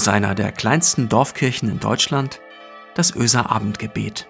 Aus einer der kleinsten Dorfkirchen in Deutschland, das Öser Abendgebet.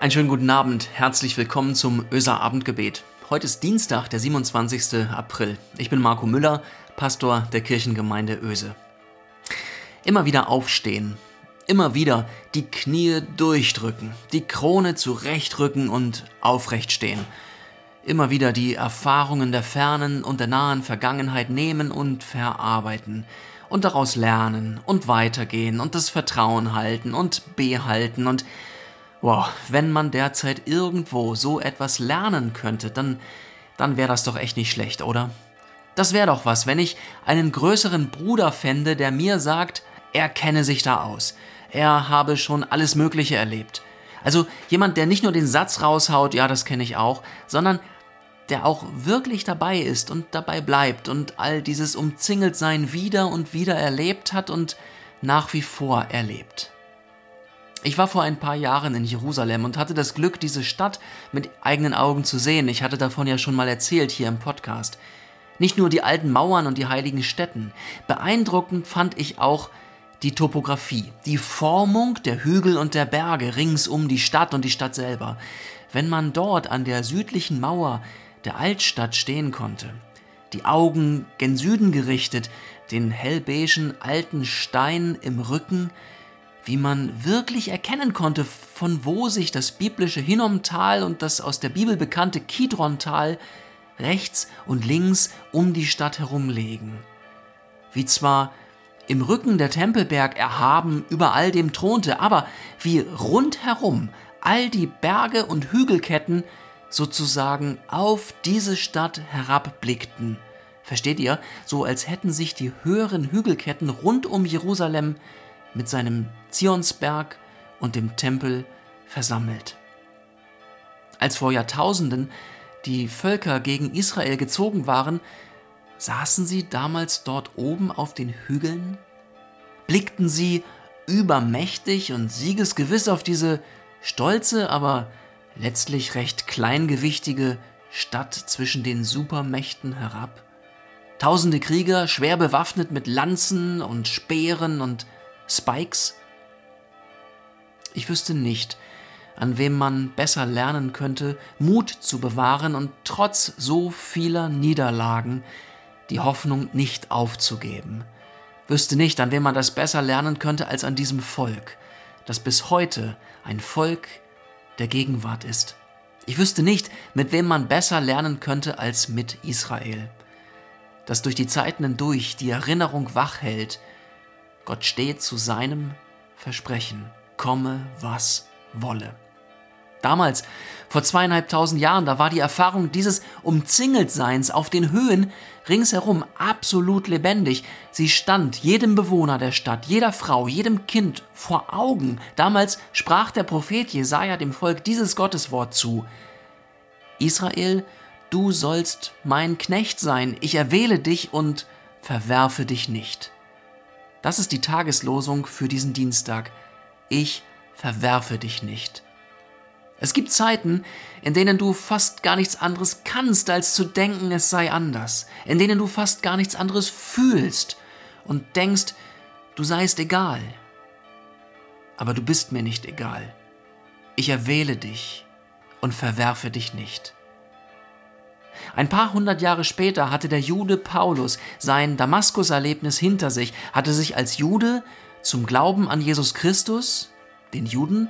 Einen schönen guten Abend, herzlich willkommen zum Öser Abendgebet. Heute ist Dienstag, der 27. April. Ich bin Marco Müller, Pastor der Kirchengemeinde Öse. Immer wieder aufstehen, immer wieder die Knie durchdrücken, die Krone zurechtrücken und aufrecht stehen. Immer wieder die Erfahrungen der fernen und der nahen Vergangenheit nehmen und verarbeiten und daraus lernen und weitergehen und das Vertrauen halten und behalten und wow, wenn man derzeit irgendwo so etwas lernen könnte, dann dann wäre das doch echt nicht schlecht, oder? Das wäre doch was, wenn ich einen größeren Bruder fände, der mir sagt, er kenne sich da aus er habe schon alles Mögliche erlebt. Also jemand, der nicht nur den Satz raushaut, ja, das kenne ich auch, sondern der auch wirklich dabei ist und dabei bleibt und all dieses Umzingeltsein wieder und wieder erlebt hat und nach wie vor erlebt. Ich war vor ein paar Jahren in Jerusalem und hatte das Glück, diese Stadt mit eigenen Augen zu sehen. Ich hatte davon ja schon mal erzählt hier im Podcast. Nicht nur die alten Mauern und die heiligen Städten. Beeindruckend fand ich auch die Topographie, die Formung der Hügel und der Berge rings um die Stadt und die Stadt selber. Wenn man dort an der südlichen Mauer der Altstadt stehen konnte, die Augen gen Süden gerichtet, den hellbeigen alten Stein im Rücken, wie man wirklich erkennen konnte, von wo sich das biblische Hinnomtal und das aus der Bibel bekannte Kidrontal rechts und links um die Stadt herumlegen. Wie zwar im Rücken der Tempelberg erhaben über all dem thronte, aber wie rundherum all die Berge und Hügelketten sozusagen auf diese Stadt herabblickten. Versteht ihr? So als hätten sich die höheren Hügelketten rund um Jerusalem mit seinem Zionsberg und dem Tempel versammelt. Als vor Jahrtausenden die Völker gegen Israel gezogen waren, Saßen sie damals dort oben auf den Hügeln? Blickten sie übermächtig und siegesgewiss auf diese stolze, aber letztlich recht kleingewichtige Stadt zwischen den Supermächten herab? Tausende Krieger, schwer bewaffnet mit Lanzen und Speeren und Spikes? Ich wüsste nicht, an wem man besser lernen könnte, Mut zu bewahren und trotz so vieler Niederlagen die Hoffnung nicht aufzugeben. Wüsste nicht, an wem man das besser lernen könnte als an diesem Volk, das bis heute ein Volk der Gegenwart ist. Ich wüsste nicht, mit wem man besser lernen könnte als mit Israel, das durch die Zeiten hindurch die Erinnerung wach hält, Gott steht zu seinem Versprechen, komme was wolle. Damals, vor zweieinhalbtausend Jahren, da war die Erfahrung dieses Umzingeltseins auf den Höhen ringsherum absolut lebendig. Sie stand jedem Bewohner der Stadt, jeder Frau, jedem Kind vor Augen. Damals sprach der Prophet Jesaja dem Volk dieses Gotteswort zu: Israel, du sollst mein Knecht sein, ich erwähle dich und verwerfe dich nicht. Das ist die Tageslosung für diesen Dienstag. Ich verwerfe dich nicht. Es gibt Zeiten, in denen du fast gar nichts anderes kannst, als zu denken, es sei anders, in denen du fast gar nichts anderes fühlst und denkst, du seist egal. Aber du bist mir nicht egal. Ich erwähle dich und verwerfe dich nicht. Ein paar hundert Jahre später hatte der Jude Paulus sein Damaskus-Erlebnis hinter sich, hatte sich als Jude zum Glauben an Jesus Christus, den Juden,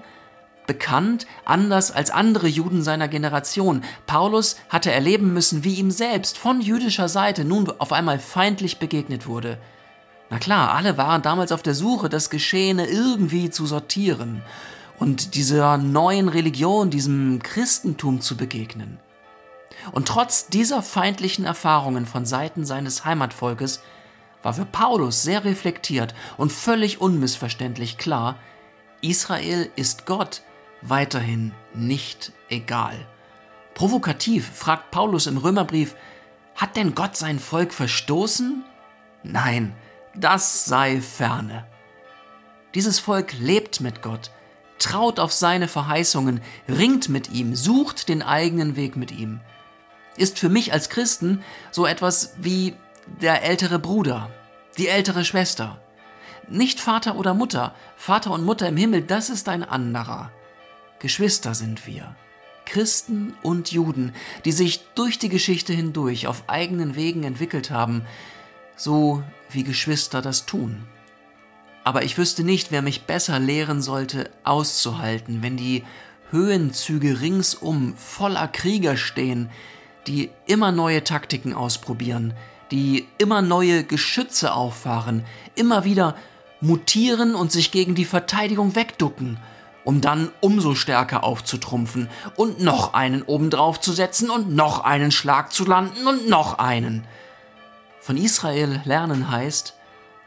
bekannt, anders als andere Juden seiner Generation. Paulus hatte erleben müssen, wie ihm selbst von jüdischer Seite nun auf einmal feindlich begegnet wurde. Na klar, alle waren damals auf der Suche, das Geschehene irgendwie zu sortieren und dieser neuen Religion, diesem Christentum zu begegnen. Und trotz dieser feindlichen Erfahrungen von Seiten seines Heimatvolkes war für Paulus sehr reflektiert und völlig unmissverständlich klar, Israel ist Gott weiterhin nicht egal. Provokativ fragt Paulus im Römerbrief, hat denn Gott sein Volk verstoßen? Nein, das sei ferne. Dieses Volk lebt mit Gott, traut auf seine Verheißungen, ringt mit ihm, sucht den eigenen Weg mit ihm. Ist für mich als Christen so etwas wie der ältere Bruder, die ältere Schwester. Nicht Vater oder Mutter, Vater und Mutter im Himmel, das ist ein anderer. Geschwister sind wir. Christen und Juden, die sich durch die Geschichte hindurch auf eigenen Wegen entwickelt haben, so wie Geschwister das tun. Aber ich wüsste nicht, wer mich besser lehren sollte, auszuhalten, wenn die Höhenzüge ringsum voller Krieger stehen, die immer neue Taktiken ausprobieren, die immer neue Geschütze auffahren, immer wieder mutieren und sich gegen die Verteidigung wegducken, um dann umso stärker aufzutrumpfen und noch einen obendrauf zu setzen und noch einen Schlag zu landen und noch einen. Von Israel lernen heißt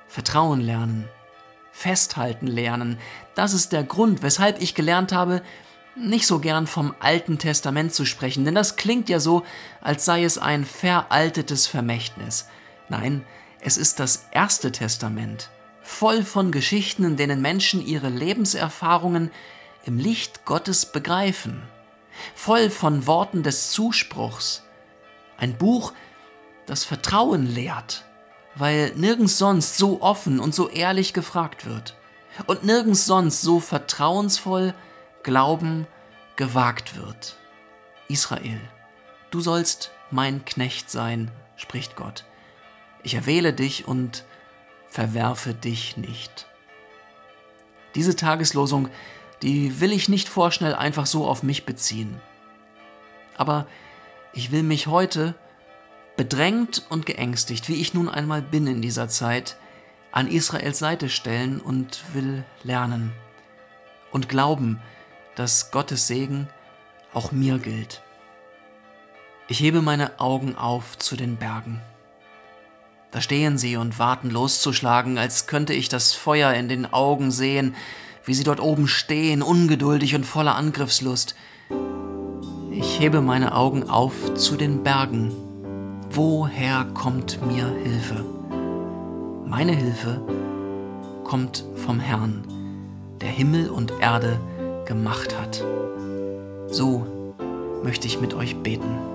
Vertrauen lernen, festhalten lernen. Das ist der Grund, weshalb ich gelernt habe, nicht so gern vom Alten Testament zu sprechen, denn das klingt ja so, als sei es ein veraltetes Vermächtnis. Nein, es ist das erste Testament, voll von Geschichten, in denen Menschen ihre Lebenserfahrungen im Licht Gottes begreifen, voll von Worten des Zuspruchs, ein Buch, das Vertrauen lehrt, weil nirgends sonst so offen und so ehrlich gefragt wird und nirgends sonst so vertrauensvoll Glauben gewagt wird. Israel, du sollst mein Knecht sein, spricht Gott. Ich erwähle dich und verwerfe dich nicht. Diese Tageslosung, die will ich nicht vorschnell einfach so auf mich beziehen. Aber ich will mich heute, bedrängt und geängstigt, wie ich nun einmal bin in dieser Zeit, an Israels Seite stellen und will lernen und glauben, dass Gottes Segen auch mir gilt. Ich hebe meine Augen auf zu den Bergen. Da stehen sie und warten loszuschlagen, als könnte ich das Feuer in den Augen sehen, wie sie dort oben stehen, ungeduldig und voller Angriffslust. Ich hebe meine Augen auf zu den Bergen. Woher kommt mir Hilfe? Meine Hilfe kommt vom Herrn, der Himmel und Erde gemacht hat. So möchte ich mit euch beten.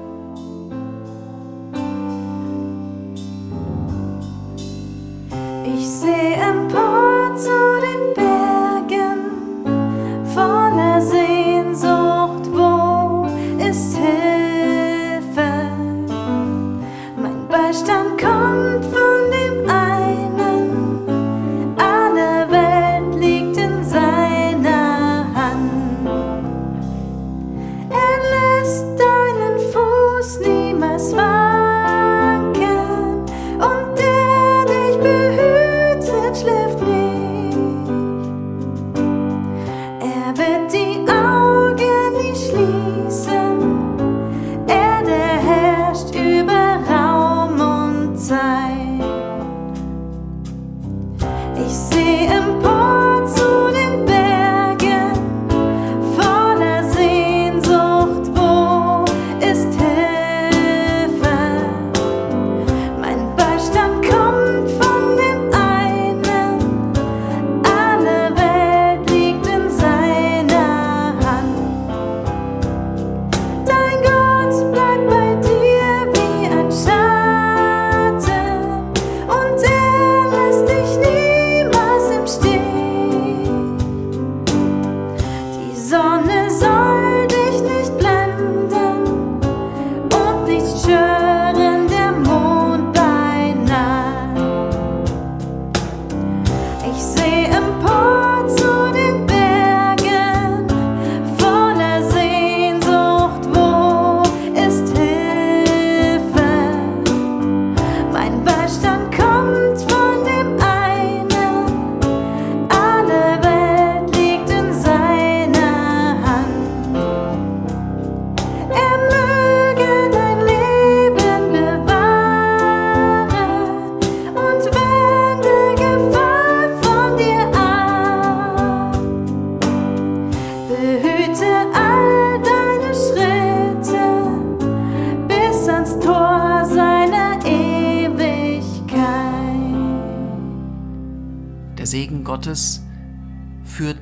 tempo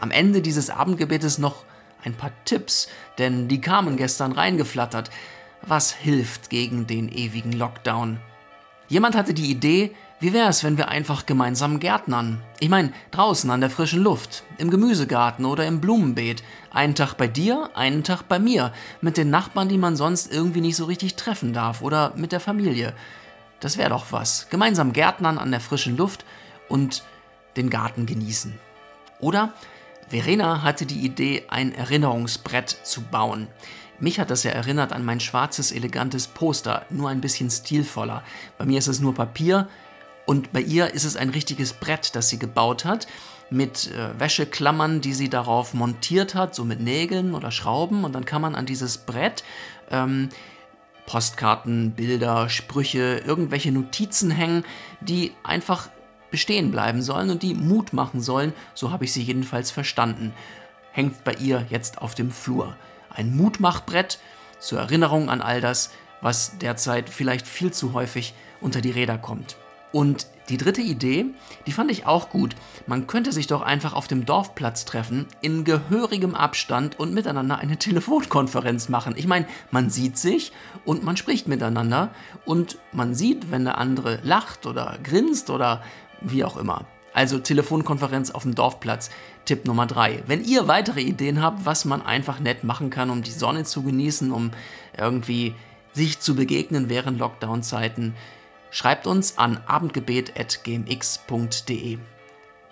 Am Ende dieses Abendgebetes noch ein paar Tipps, denn die kamen gestern reingeflattert. Was hilft gegen den ewigen Lockdown? Jemand hatte die Idee, wie wäre es, wenn wir einfach gemeinsam gärtnern? Ich meine, draußen an der frischen Luft, im Gemüsegarten oder im Blumenbeet. Einen Tag bei dir, einen Tag bei mir. Mit den Nachbarn, die man sonst irgendwie nicht so richtig treffen darf. Oder mit der Familie. Das wäre doch was. Gemeinsam gärtnern an der frischen Luft und den Garten genießen. Oder Verena hatte die Idee, ein Erinnerungsbrett zu bauen. Mich hat das ja erinnert an mein schwarzes, elegantes Poster, nur ein bisschen stilvoller. Bei mir ist es nur Papier und bei ihr ist es ein richtiges Brett, das sie gebaut hat, mit äh, Wäscheklammern, die sie darauf montiert hat, so mit Nägeln oder Schrauben. Und dann kann man an dieses Brett ähm, Postkarten, Bilder, Sprüche, irgendwelche Notizen hängen, die einfach bestehen bleiben sollen und die Mut machen sollen, so habe ich sie jedenfalls verstanden. Hängt bei ihr jetzt auf dem Flur. Ein Mutmachbrett zur Erinnerung an all das, was derzeit vielleicht viel zu häufig unter die Räder kommt. Und die dritte Idee, die fand ich auch gut. Man könnte sich doch einfach auf dem Dorfplatz treffen, in gehörigem Abstand und miteinander eine Telefonkonferenz machen. Ich meine, man sieht sich und man spricht miteinander und man sieht, wenn der andere lacht oder grinst oder wie auch immer. Also Telefonkonferenz auf dem Dorfplatz, Tipp Nummer drei. Wenn ihr weitere Ideen habt, was man einfach nett machen kann, um die Sonne zu genießen, um irgendwie sich zu begegnen während Lockdown-Zeiten, schreibt uns an abendgebet.gmx.de.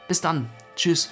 Bis dann. Tschüss.